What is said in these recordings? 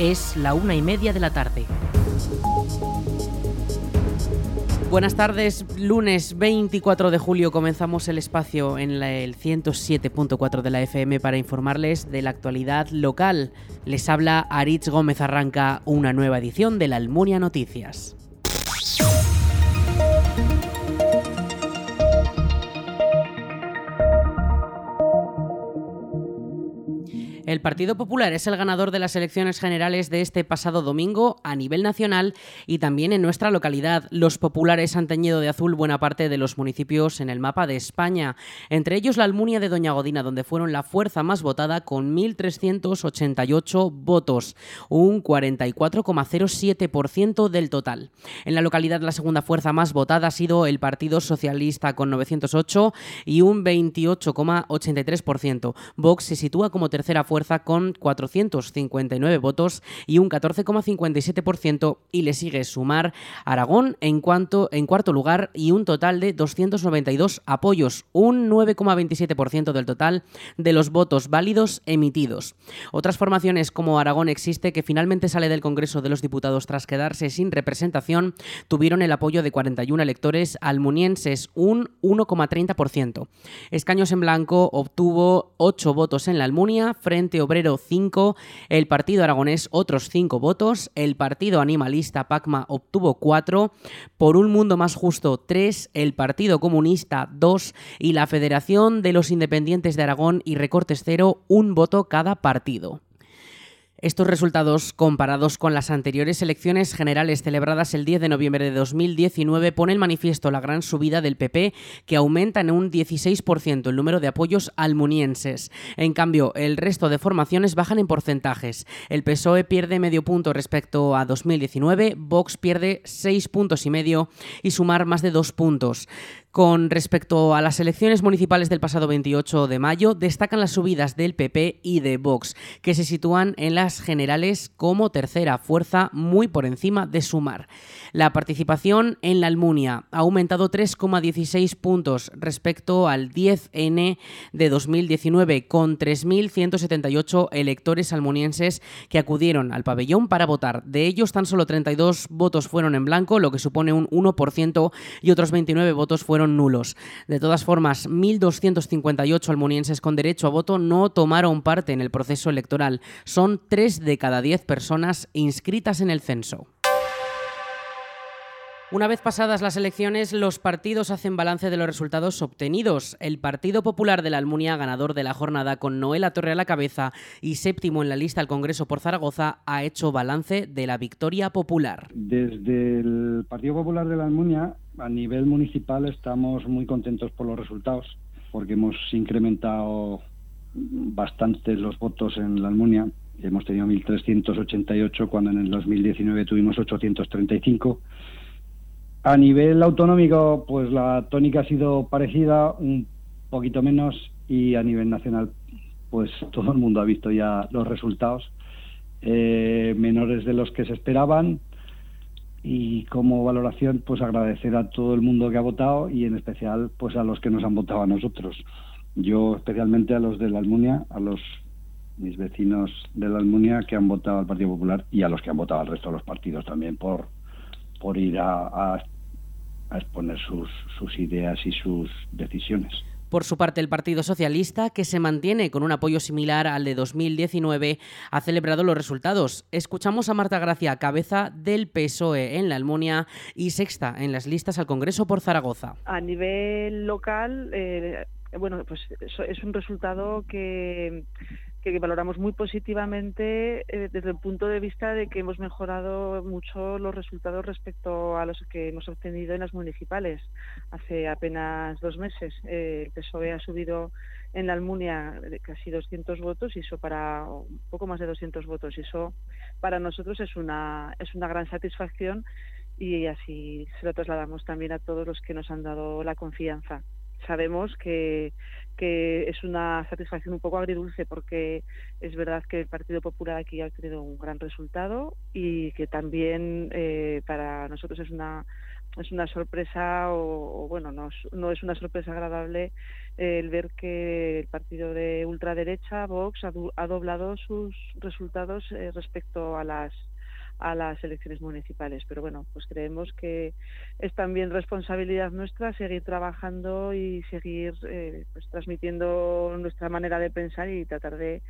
Es la una y media de la tarde. Buenas tardes, lunes 24 de julio comenzamos el espacio en el 107.4 de la FM para informarles de la actualidad local. Les habla Aritz Gómez Arranca, una nueva edición de la Almunia Noticias. El Partido Popular es el ganador de las elecciones generales de este pasado domingo a nivel nacional y también en nuestra localidad. Los populares han teñido de azul buena parte de los municipios en el mapa de España, entre ellos la Almunia de Doña Godina, donde fueron la fuerza más votada con 1.388 votos, un 44,07% del total. En la localidad la segunda fuerza más votada ha sido el Partido Socialista con 908 y un 28,83%. Vox se sitúa como tercera fuerza con 459 votos y un 14,57% y le sigue sumar Aragón en, cuanto, en cuarto lugar y un total de 292 apoyos, un 9,27% del total de los votos válidos emitidos. Otras formaciones como Aragón existe que finalmente sale del Congreso de los Diputados tras quedarse sin representación tuvieron el apoyo de 41 electores almunienses, un 1,30%. Escaños en Blanco obtuvo 8 votos en la Almunia frente Obrero 5, el Partido Aragonés otros 5 votos, el Partido Animalista Pacma obtuvo 4, por un mundo más justo 3, el Partido Comunista 2 y la Federación de los Independientes de Aragón y Recortes 0 un voto cada partido. Estos resultados, comparados con las anteriores elecciones generales celebradas el 10 de noviembre de 2019, ponen manifiesto la gran subida del PP, que aumenta en un 16% el número de apoyos almunienses. En cambio, el resto de formaciones bajan en porcentajes. El PSOE pierde medio punto respecto a 2019, Vox pierde 6 puntos y medio y Sumar más de 2 puntos. Con respecto a las elecciones municipales del pasado 28 de mayo, destacan las subidas del PP y de Vox, que se sitúan en las generales como tercera fuerza muy por encima de Sumar. La participación en la Almunia ha aumentado 3,16 puntos respecto al 10N de 2019, con 3.178 electores almunienses que acudieron al pabellón para votar. De ellos, tan solo 32 votos fueron en blanco, lo que supone un 1%, y otros 29 votos fueron nulos. De todas formas, 1.258 almonienses con derecho a voto no tomaron parte en el proceso electoral. Son 3 de cada 10 personas inscritas en el censo. Una vez pasadas las elecciones, los partidos hacen balance de los resultados obtenidos. El Partido Popular de la Almunia, ganador de la jornada con Noela Torre a la cabeza y séptimo en la lista al Congreso por Zaragoza, ha hecho balance de la victoria popular. Desde el Partido Popular de la Almunia, a nivel municipal, estamos muy contentos por los resultados, porque hemos incrementado bastante los votos en la Almunia. Hemos tenido 1.388 cuando en el 2019 tuvimos 835 a nivel autonómico, pues la tónica ha sido parecida, un poquito menos, y a nivel nacional, pues todo el mundo ha visto ya los resultados, eh, menores de los que se esperaban. Y como valoración, pues agradecer a todo el mundo que ha votado y en especial, pues a los que nos han votado a nosotros. Yo especialmente a los de la Almunia, a los mis vecinos de la Almunia que han votado al Partido Popular y a los que han votado al resto de los partidos también por por ir a, exponer sus, sus ideas y sus decisiones. Por su parte, el Partido Socialista, que se mantiene con un apoyo similar al de 2019, ha celebrado los resultados. Escuchamos a Marta Gracia, cabeza del PSOE en la Almunia y sexta en las listas al Congreso por Zaragoza. A nivel local, eh, bueno, pues es un resultado que que valoramos muy positivamente eh, desde el punto de vista de que hemos mejorado mucho los resultados respecto a los que hemos obtenido en las municipales hace apenas dos meses. Eh, el PSOE ha subido en la Almunia casi 200 votos y eso para un poco más de 200 votos y eso para nosotros es una es una gran satisfacción y así se lo trasladamos también a todos los que nos han dado la confianza sabemos que, que es una satisfacción un poco agridulce porque es verdad que el Partido Popular aquí ha tenido un gran resultado y que también eh, para nosotros es una es una sorpresa o, bueno, no, no, es una sorpresa agradable el ver que el partido de ultraderecha, Vox, ha, doblado sus resultados eh, respecto a las a las elecciones municipales. Pero bueno, pues creemos que es también responsabilidad nuestra seguir trabajando y seguir eh, pues transmitiendo nuestra manera de pensar y tratar de,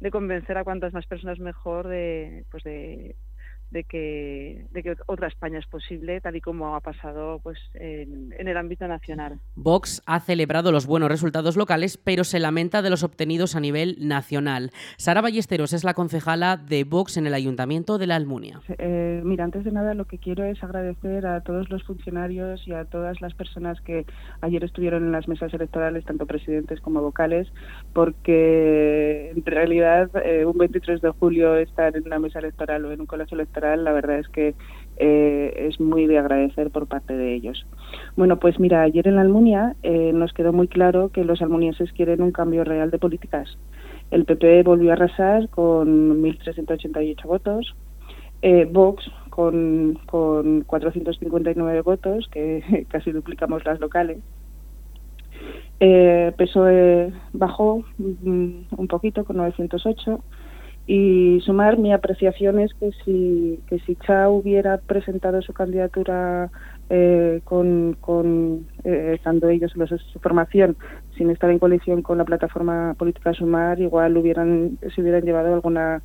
de convencer a cuantas más personas mejor de, pues de, de que, de que otra España es posible, tal y como ha pasado pues, en, el ámbito nacional. Vox ha celebrado los buenos resultados locales, pero se lamenta de los obtenidos a nivel nacional. Sara Ballesteros es la concejala de Vox en el Ayuntamiento de la Almunia. Eh, mira, antes de nada lo que quiero es agradecer a todos los funcionarios y a todas las personas que ayer estuvieron en las mesas electorales, tanto presidentes como vocales, porque en realidad eh, un 23 de julio estar en una mesa electoral o en un colegio electoral la verdad es que eh, es muy de agradecer por parte de ellos. Bueno, pues mira, ayer en la Almunia eh, nos quedó muy claro que los almunienses quieren un cambio real de políticas. El PP volvió a arrasar con 1.388 votos, eh, Vox con, con 459 votos, que casi duplicamos las locales. PSOE bajó mm, un poquito con 908 y sumar mi apreciación es que si, que si Cha hubiera presentado su candidatura eh, con, con eh, estando ellos en su formación sin estar en coalición con la plataforma política Sumar, igual hubieran, se hubieran llevado alguna,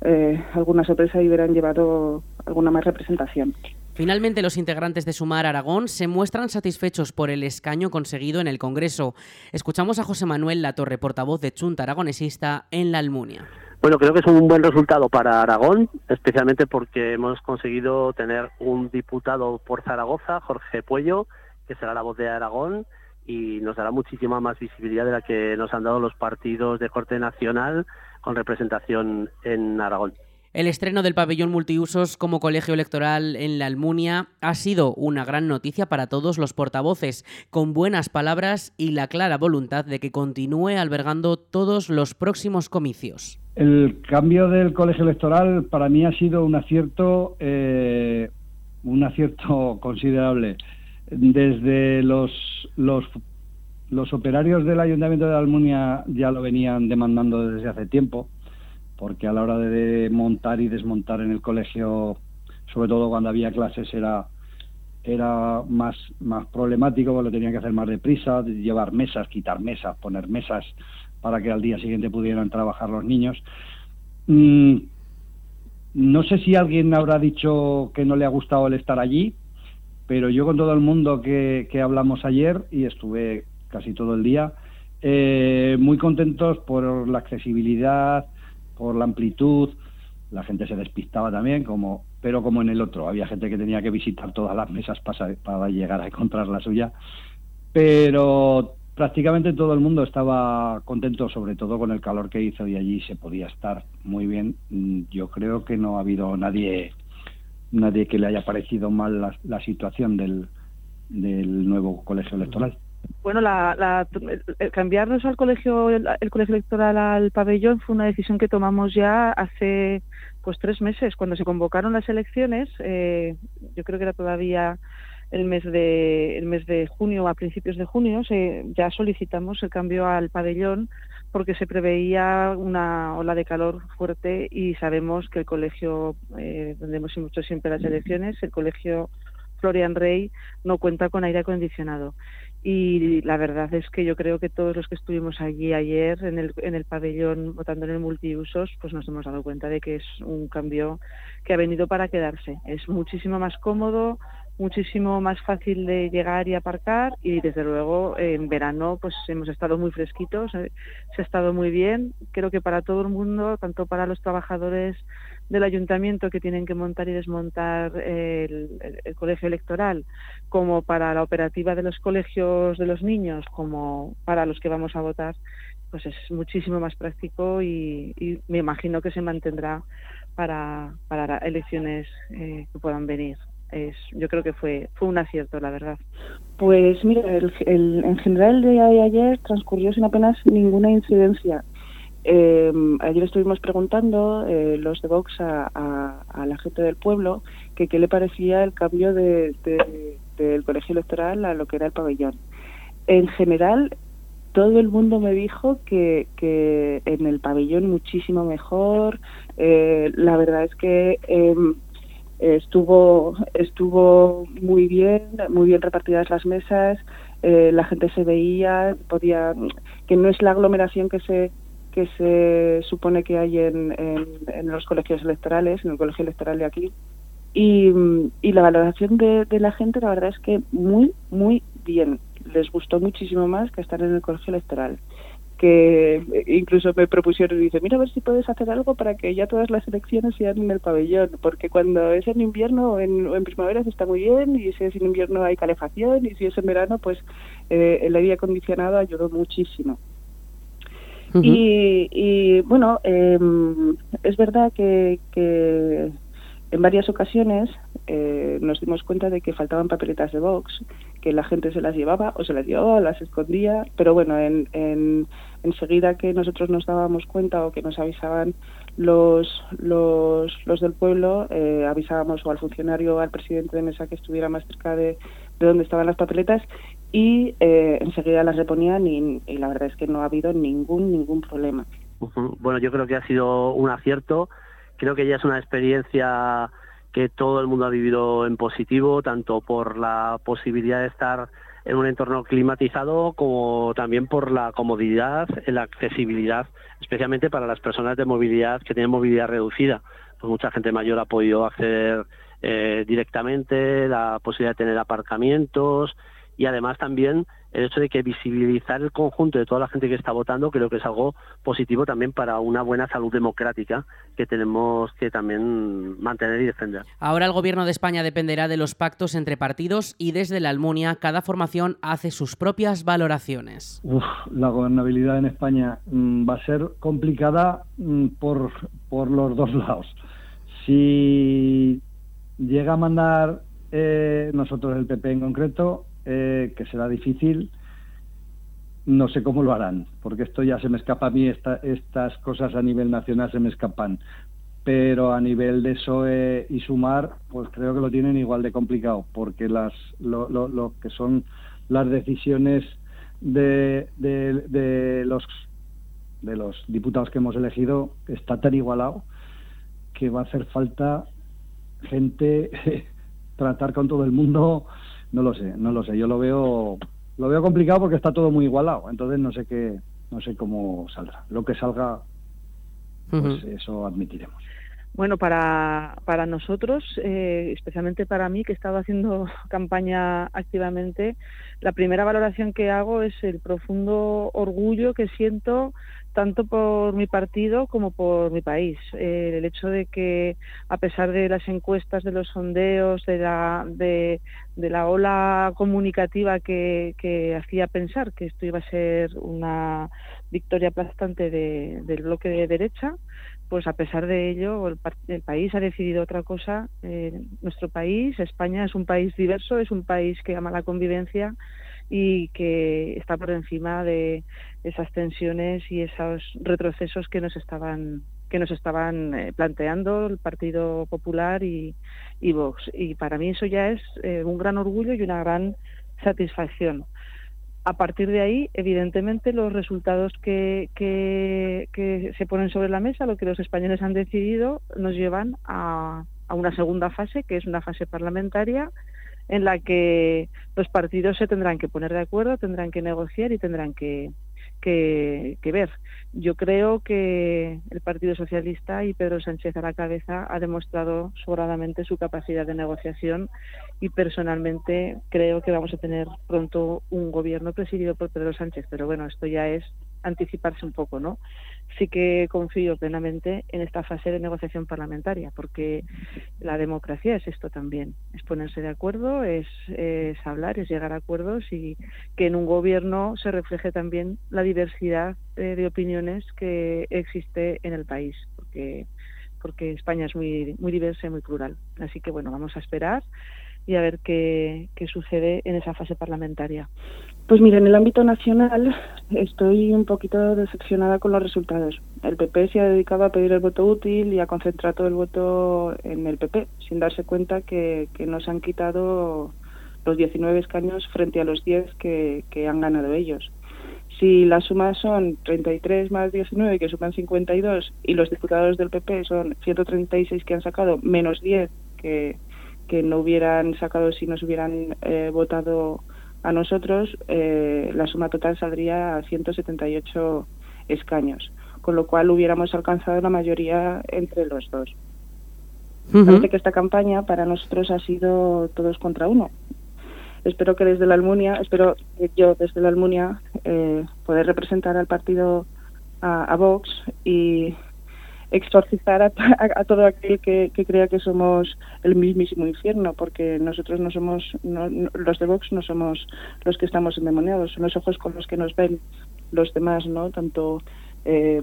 eh, alguna sorpresa y hubieran llevado alguna más representación. Finalmente, los integrantes de Sumar Aragón se muestran satisfechos por el escaño conseguido en el Congreso. Escuchamos a José Manuel Latorre, portavoz de Chunta Aragonesista en La Almunia. Bueno, creo que es un buen resultado para Aragón, especialmente porque hemos conseguido tener un diputado por Zaragoza, Jorge Puello, que será la voz de Aragón y nos dará muchísima más visibilidad de la que nos han dado los partidos de corte nacional con representación en Aragón. El estreno del pabellón multiusos como colegio electoral en la Almunia ha sido una gran noticia para todos los portavoces, con buenas palabras y la clara voluntad de que continúe albergando todos los próximos comicios. El cambio del colegio electoral para mí ha sido un acierto, eh, un acierto considerable. Desde los, los, los operarios del Ayuntamiento de Almunia ya lo venían demandando desde hace tiempo porque a la hora de montar y desmontar en el colegio, sobre todo cuando había clases, era era más, más problemático, lo tenían que hacer más deprisa, llevar mesas, quitar mesas, poner mesas para que al día siguiente pudieran trabajar los niños. Mm, no sé si alguien habrá dicho que no le ha gustado el estar allí, pero yo con todo el mundo que, que hablamos ayer, y estuve casi todo el día, eh, muy contentos por la accesibilidad, por la amplitud, la gente se despistaba también, como, pero como en el otro, había gente que tenía que visitar todas las mesas para, para llegar a encontrar la suya, pero prácticamente todo el mundo estaba contento, sobre todo con el calor que hizo y allí se podía estar muy bien. Mm, yo creo que no ha habido nadie nadie que le haya parecido mal la, la situación del, del nuevo colegio electoral. Bueno, la, el cambiarnos al colegio, el, colegio electoral al pabellón fue una decisión que tomamos ya hace pues tres meses, cuando se convocaron las elecciones. Eh, yo creo que era todavía el mes de el mes de junio a principios de junio ya solicitamos el cambio al pabellón porque se preveía una ola de calor fuerte y sabemos que el colegio eh, donde hemos hecho siempre las elecciones el colegio Florian Rey no cuenta con aire acondicionado y la verdad es que yo creo que todos los que estuvimos allí ayer en el, en el pabellón votando en el multiusos, pues nos hemos dado cuenta de que es un cambio que ha venido para quedarse. Es muchísimo más cómodo, muchísimo más fácil de llegar y aparcar y desde luego en verano pues hemos estado muy fresquitos, eh, se ha estado muy bien. Creo que para todo el mundo, tanto para los trabajadores del ayuntamiento que tienen que montar y desmontar el, colegio electoral, como para la operativa de los colegios de los niños, como para los que vamos a votar, pues es muchísimo más práctico y, me imagino que se mantendrá para, para elecciones eh, que puedan venir. Es, yo creo que fue, fue un acierto, la verdad. Pues mira, el, en general el día de ayer transcurrió sin apenas ninguna incidencia. Eh, ayer estuvimos preguntando eh, los de Vox a, la gente del pueblo que qué le parecía el cambio de, del colegio electoral a lo que era el pabellón. En general, todo el mundo me dijo que, que en el pabellón muchísimo mejor. Eh, la verdad es que estuvo estuvo muy bien, muy bien repartidas las mesas. Eh, la gente se veía, podía que no es la aglomeración que se que se supone que hay en, en, los colegios electorales, en el colegio electoral de aquí. Y, y la valoración de, de, la gente, la verdad es que muy, muy bien. Les gustó muchísimo más que estar en el colegio electoral. Que incluso me propusieron y dice, mira a ver si puedes hacer algo para que ya todas las elecciones sean en el pabellón, porque cuando es en invierno o en, en primavera se está muy bien, y si es en invierno hay calefacción, y si es en verano, pues eh, el aire acondicionado ayudó muchísimo y, bueno, em, es verdad que, que, en varias ocasiones eh, nos dimos cuenta de que faltaban papeletas de Vox, que la gente se las llevaba o se las llevaba o las escondía, pero bueno, en, en, enseguida que nosotros nos dábamos cuenta o que nos avisaban los, los, los del pueblo, eh, avisábamos o al funcionario o al presidente de mesa que estuviera más cerca de, de donde estaban las papeletas y eh, enseguida las reponían y, la verdad es que no ha habido ningún ningún problema. Bueno, yo creo que ha sido un acierto. Creo que ya es una experiencia que todo el mundo ha vivido en positivo, tanto por la posibilidad de estar en un entorno climatizado como también por la comodidad, la accesibilidad, especialmente para las personas de movilidad que tienen movilidad reducida. Pues mucha gente mayor ha podido acceder eh, directamente, la posibilidad de tener aparcamientos, y además también el hecho de que visibilizar el conjunto de toda la gente que está votando creo que es algo positivo también para una buena salud democrática que tenemos que también mantener y defender. Ahora el gobierno de España dependerá de los pactos entre partidos y desde la Almunia cada formación hace sus propias valoraciones. la gobernabilidad en España mm, va a ser complicada mm, por, por los dos lados. Si llega a mandar eh, nosotros el PP en concreto, eh, que será difícil. No sé cómo lo harán, porque esto ya se me escapa a mí, estas cosas a nivel nacional se me escapan. Pero a nivel de SOE y Sumar, pues creo que lo tienen igual de complicado, porque las, lo, lo, que son las decisiones de, de, los, de los diputados que hemos elegido está tan igualado que va a hacer falta gente tratar con todo el mundo no lo sé, no lo sé. Yo lo veo, lo veo complicado porque está todo muy igualado. Entonces no sé qué, no sé cómo saldrá. Lo que salga, pues eso admitiremos. Bueno, para, para nosotros, eh, especialmente para mí, que he estado haciendo campaña activamente, la primera valoración que hago es el profundo orgullo que siento tanto por mi partido como por mi país. Eh, el hecho de que, a pesar de las encuestas, de los sondeos, de la, de, la ola comunicativa que, que, hacía pensar que esto iba a ser una victoria aplastante del bloque de derecha, pues a pesar de ello el, país ha decidido otra cosa. Eh, nuestro país, España, es un país diverso, es un país que ama la convivencia y que está por encima de esas tensiones y esos retrocesos que nos estaban que nos estaban eh, planteando el Partido Popular y, Vox. Y para mí eso ya es eh, un gran orgullo y una gran satisfacción. A partir de ahí, evidentemente, los resultados que, que, que, se ponen sobre la mesa, lo que los españoles han decidido, nos llevan a, a una segunda fase, que es una fase parlamentaria, en la que los partidos se tendrán que poner de acuerdo, tendrán que negociar y tendrán que, que, ver. Yo creo que el Partido Socialista y Pedro Sánchez a la cabeza ha demostrado sobradamente su capacidad de negociación y personalmente creo que vamos a tener pronto un gobierno presidido por Pedro Sánchez, pero bueno, esto ya es anticiparse un poco, ¿no? Sí que confío plenamente en esta fase de negociación parlamentaria, porque la democracia es esto también, es ponerse de acuerdo, es, es hablar, es llegar a acuerdos y que en un gobierno se refleje también la diversidad eh, de opiniones que existe en el país, porque porque España es muy muy diversa y muy plural. Así que bueno, vamos a esperar y a ver qué, qué sucede en esa fase parlamentaria. Pues mira, en el ámbito nacional estoy un poquito decepcionada con los resultados. El PP se ha dedicado a pedir el voto útil y a concentrar todo el voto en el PP, sin darse cuenta que, que nos han quitado los 19 escaños frente a los 10 que, que han ganado ellos. Si las sumas son 33 más 19, que suman 52, y los diputados del PP son 136 que han sacado, menos 10 que, que no hubieran sacado si nos hubieran eh, votado a nosotros, eh, la suma total saldría a 178 escaños, con lo cual hubiéramos alcanzado la mayoría entre los dos. Parece que esta campaña para nosotros ha sido todos contra uno. Espero que desde la Almunia, espero que yo desde la Almunia eh, poder representar al partido a, Vox y exorcizar a, todo aquel que, crea que somos el mismísimo infierno, porque nosotros no somos, los de Vox no somos los que estamos endemoniados, son los ojos con los que nos ven los demás, ¿no? Tanto eh,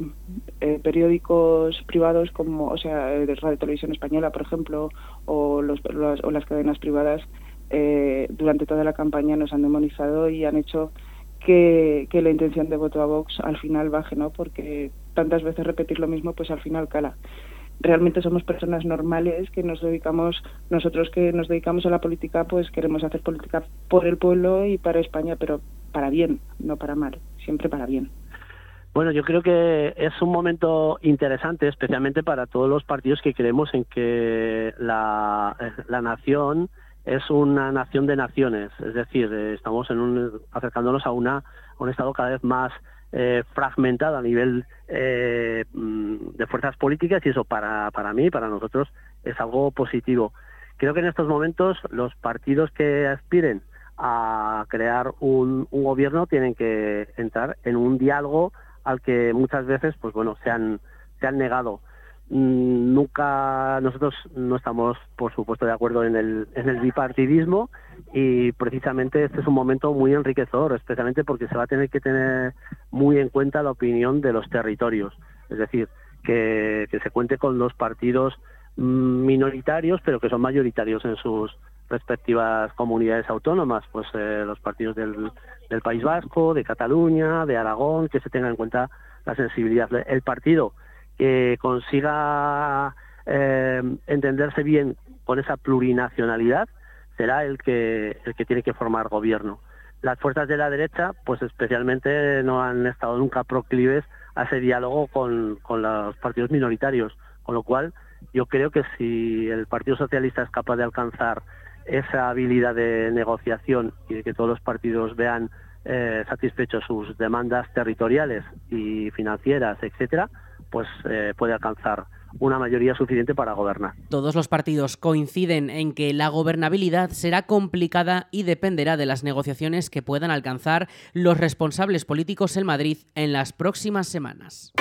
eh, periódicos privados como, o sea, de Radio Televisión Española, por ejemplo, o, los, o las cadenas privadas, eh, durante toda la campaña nos han demonizado y han hecho que, que, la intención de voto a Vox al final baje, ¿no? Porque tantas veces repetir lo mismo, pues al final cala. Realmente somos personas normales que nos dedicamos, nosotros que nos dedicamos a la política, pues queremos hacer política por el pueblo y para España, pero para bien, no para mal, siempre para bien. Bueno, yo creo que es un momento interesante, especialmente para todos los partidos que creemos en que la, nación es una nación de naciones, es decir, eh, estamos en un, acercándonos a, una, un estado cada vez más eh, fragmentado a nivel eh, mm, de fuerzas políticas y eso para, para mí, para nosotros, es algo positivo. Creo que en estos momentos los partidos que aspiren a crear un gobierno tienen que entrar en un diálogo al que muchas veces, pues bueno, se han, se han negado. Mm, nunca nosotros no estamos, por supuesto, de acuerdo en el, en el bipartidismo y precisamente este es un momento muy enriquecedor, especialmente porque se va a tener que tener muy en cuenta la opinión de los territorios. Es decir, que, se cuente con los partidos minoritarios, pero que son mayoritarios en sus respectivas comunidades autónomas, pues eh, los partidos del, del, País Vasco, de Cataluña, de Aragón, que se tenga en cuenta la sensibilidad. El partido que consiga eh, entenderse bien con esa plurinacionalidad será el que, el que tiene que formar gobierno. Las fuerzas de la derecha, pues especialmente no han estado nunca proclives a ese diálogo con, con los partidos minoritarios, con lo cual yo creo que si el Partido Socialista es capaz de alcanzar esa habilidad de negociación y de que todos los partidos vean eh, satisfechos sus demandas territoriales y financieras, etcétera, pues eh, puede alcanzar una mayoría suficiente para gobernar. Todos los partidos coinciden en que la gobernabilidad será complicada y dependerá de las negociaciones que puedan alcanzar los responsables políticos en Madrid en las próximas semanas.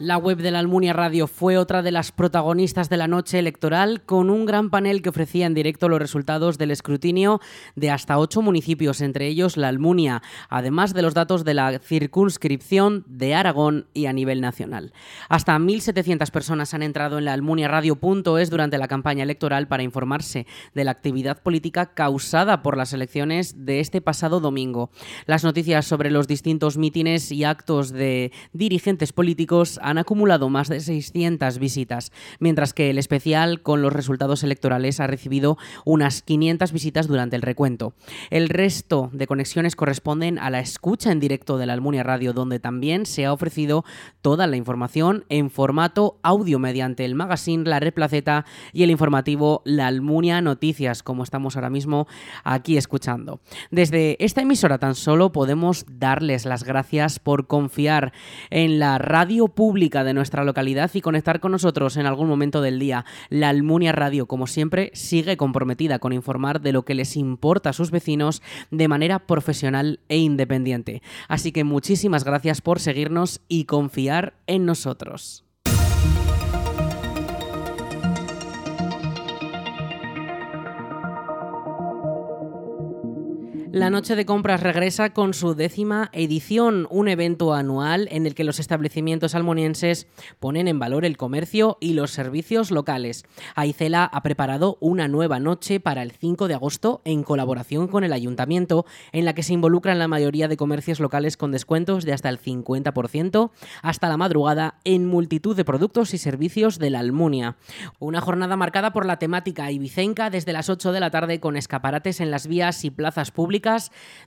La web de la Almunia Radio fue otra de las protagonistas de la noche electoral, con un gran panel que ofrecía en directo los resultados del escrutinio de hasta ocho municipios, entre ellos la Almunia, además de los datos de la circunscripción de Aragón y a nivel nacional. Hasta 1.700 personas han entrado en la almuniaradio.es durante la campaña electoral para informarse de la actividad política causada por las elecciones de este pasado domingo. Las noticias sobre los distintos mítines y actos de dirigentes políticos han acumulado más de 600 visitas, mientras que el especial con los resultados electorales ha recibido unas 500 visitas durante el recuento. El resto de conexiones corresponden a la escucha en directo de la Almunia Radio, donde también se ha ofrecido toda la información en formato audio mediante el magazine La Red Placeta y el informativo La Almunia Noticias, como estamos ahora mismo aquí escuchando. Desde esta emisora tan solo podemos darles las gracias por confiar en la radio pública de nuestra localidad y conectar con nosotros en algún momento del día. La Almunia Radio, como siempre, sigue comprometida con informar de lo que les importa a sus vecinos de manera profesional e independiente. Así que muchísimas gracias por seguirnos y confiar en nosotros. La Noche de Compras regresa con su décima edición, un evento anual en el que los establecimientos almonienses ponen en valor el comercio y los servicios locales. Aicela ha preparado una nueva noche para el 5 de agosto en colaboración con el ayuntamiento, en la que se involucran la mayoría de comercios locales con descuentos de hasta el 50% hasta la madrugada en multitud de productos y servicios de la Almunia. Una jornada marcada por la temática ibicenca desde las 8 de la tarde con escaparates en las vías y plazas públicas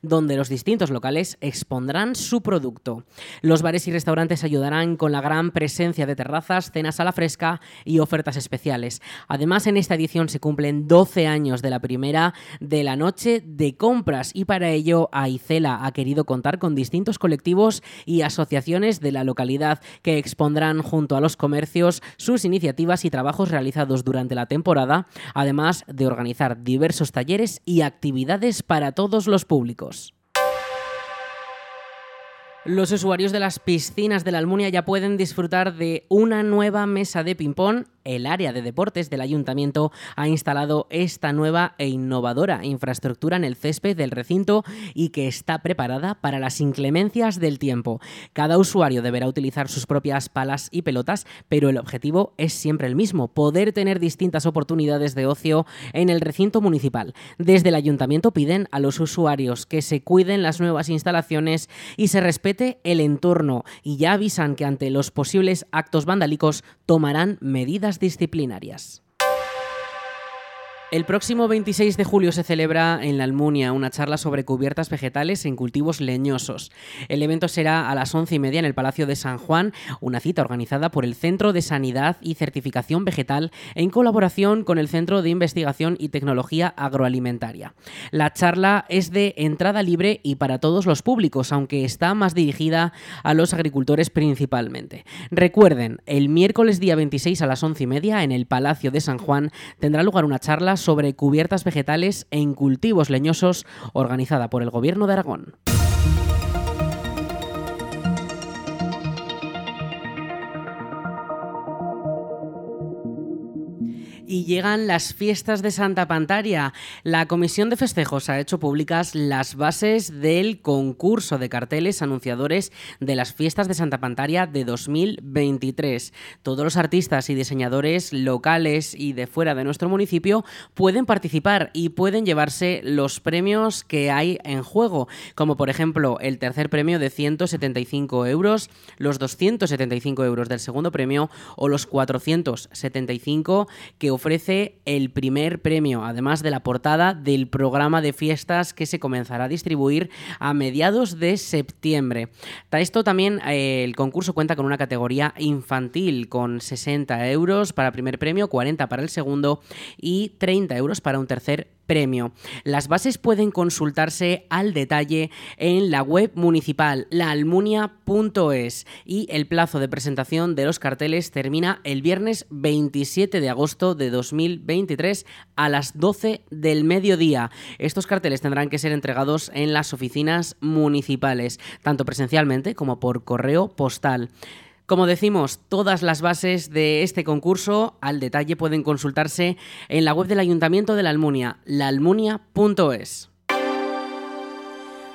donde los distintos locales expondrán su producto. Los bares y restaurantes ayudarán con la gran presencia de terrazas, cenas a la fresca y ofertas especiales. Además, en esta edición se cumplen 12 años de la primera de la noche de compras y para ello Aicela ha querido contar con distintos colectivos y asociaciones de la localidad que expondrán junto a los comercios sus iniciativas y trabajos realizados durante la temporada, además de organizar diversos talleres y actividades para todos los públicos. Los usuarios de las piscinas de la Almunia ya pueden disfrutar de una nueva mesa de ping-pong el área de deportes del ayuntamiento ha instalado esta nueva e innovadora infraestructura en el césped del recinto y que está preparada para las inclemencias del tiempo. Cada usuario deberá utilizar sus propias palas y pelotas, pero el objetivo es siempre el mismo, poder tener distintas oportunidades de ocio en el recinto municipal. Desde el ayuntamiento piden a los usuarios que se cuiden las nuevas instalaciones y se el entorno y ya avisan que ante los posibles actos vandálicos tomarán medidas disciplinarias. El próximo 26 de julio se celebra en la Almunia una charla sobre cubiertas vegetales en cultivos leñosos. El evento será a las once y media en el Palacio de San Juan, una cita organizada por el Centro de Sanidad y Certificación Vegetal en colaboración con el Centro de Investigación y Tecnología Agroalimentaria. La charla es de entrada libre y para todos los públicos, aunque está más dirigida a los agricultores principalmente. Recuerden, el miércoles día 26 a las once y media en el Palacio de San Juan tendrá lugar una charla sobre cubiertas vegetales en cultivos leñosos organizada por el Gobierno de Aragón. Y llegan las fiestas de Santa Pantaria. La Comisión de Festejos ha hecho públicas las bases del concurso de carteles anunciadores de las fiestas de Santa Pantaria de 2023. Todos los artistas y diseñadores locales y de fuera de nuestro municipio pueden participar y pueden llevarse los premios que hay en juego, como por ejemplo el tercer premio de 175 euros, los 275 euros del segundo premio o los 475 que ofrece el primer premio, además de la portada del programa de fiestas que se comenzará a distribuir a mediados de septiembre. esto también eh, el concurso cuenta con una categoría infantil con 60 euros para primer premio, 40 para el segundo y 30 euros para un tercer premio. Las bases pueden consultarse al detalle en la web municipal laalmunia.es y el plazo de presentación de los carteles termina el viernes 27 de agosto de 2023 a las 12 del mediodía. Estos carteles tendrán que ser entregados en las oficinas municipales, tanto presencialmente como por correo postal. Como decimos, todas las bases de este concurso al detalle pueden consultarse en la web del Ayuntamiento de la Almunia, laalmunia.es.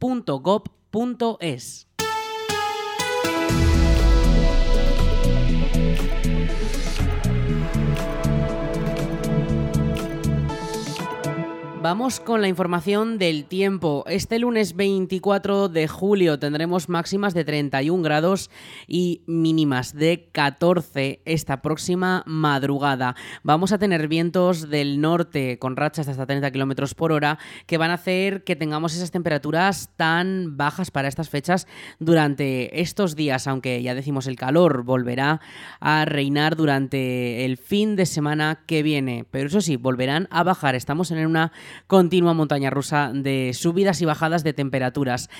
bonoculturaljoven.gov.es. Vamos con la información del tiempo. Este lunes 24 de julio tendremos máximas de 31 grados y mínimas de 14 esta próxima madrugada. Vamos a tener vientos del norte con rachas de hasta 30 kilómetros por hora que van a hacer que tengamos esas temperaturas tan bajas para estas fechas durante estos días, aunque ya decimos el calor volverá a reinar durante el fin de semana que viene. Pero eso sí, volverán a bajar. Estamos en una continua montaña rusa de subidas y bajadas de temperaturas.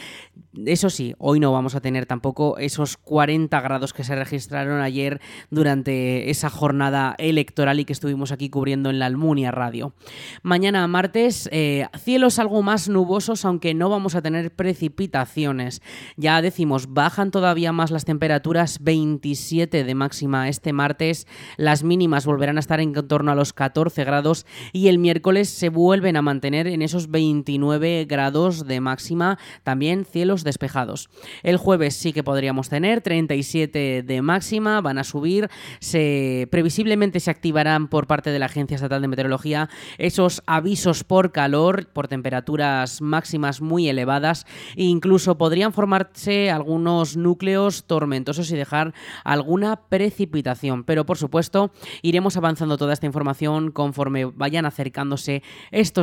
Eso sí, hoy no vamos a tener tampoco esos 40 grados que se registraron ayer durante esa jornada electoral y que estuvimos aquí cubriendo en la Almunia Radio. Mañana martes, eh, cielos algo más nubosos, aunque no vamos a tener precipitaciones. Ya decimos, bajan todavía más las temperaturas, 27 de máxima este martes, las mínimas volverán a estar en torno a los 14 grados y el miércoles se vuelven a mantener en esos 29 grados de máxima, también cielos despejados. El jueves sí que podríamos tener 37 de máxima, van a subir, se previsiblemente se activarán por parte de la Agencia Estatal de Meteorología esos avisos por calor, por temperaturas máximas muy elevadas e incluso podrían formarse algunos núcleos tormentosos y dejar alguna precipitación, pero por supuesto iremos avanzando toda esta información conforme vayan acercándose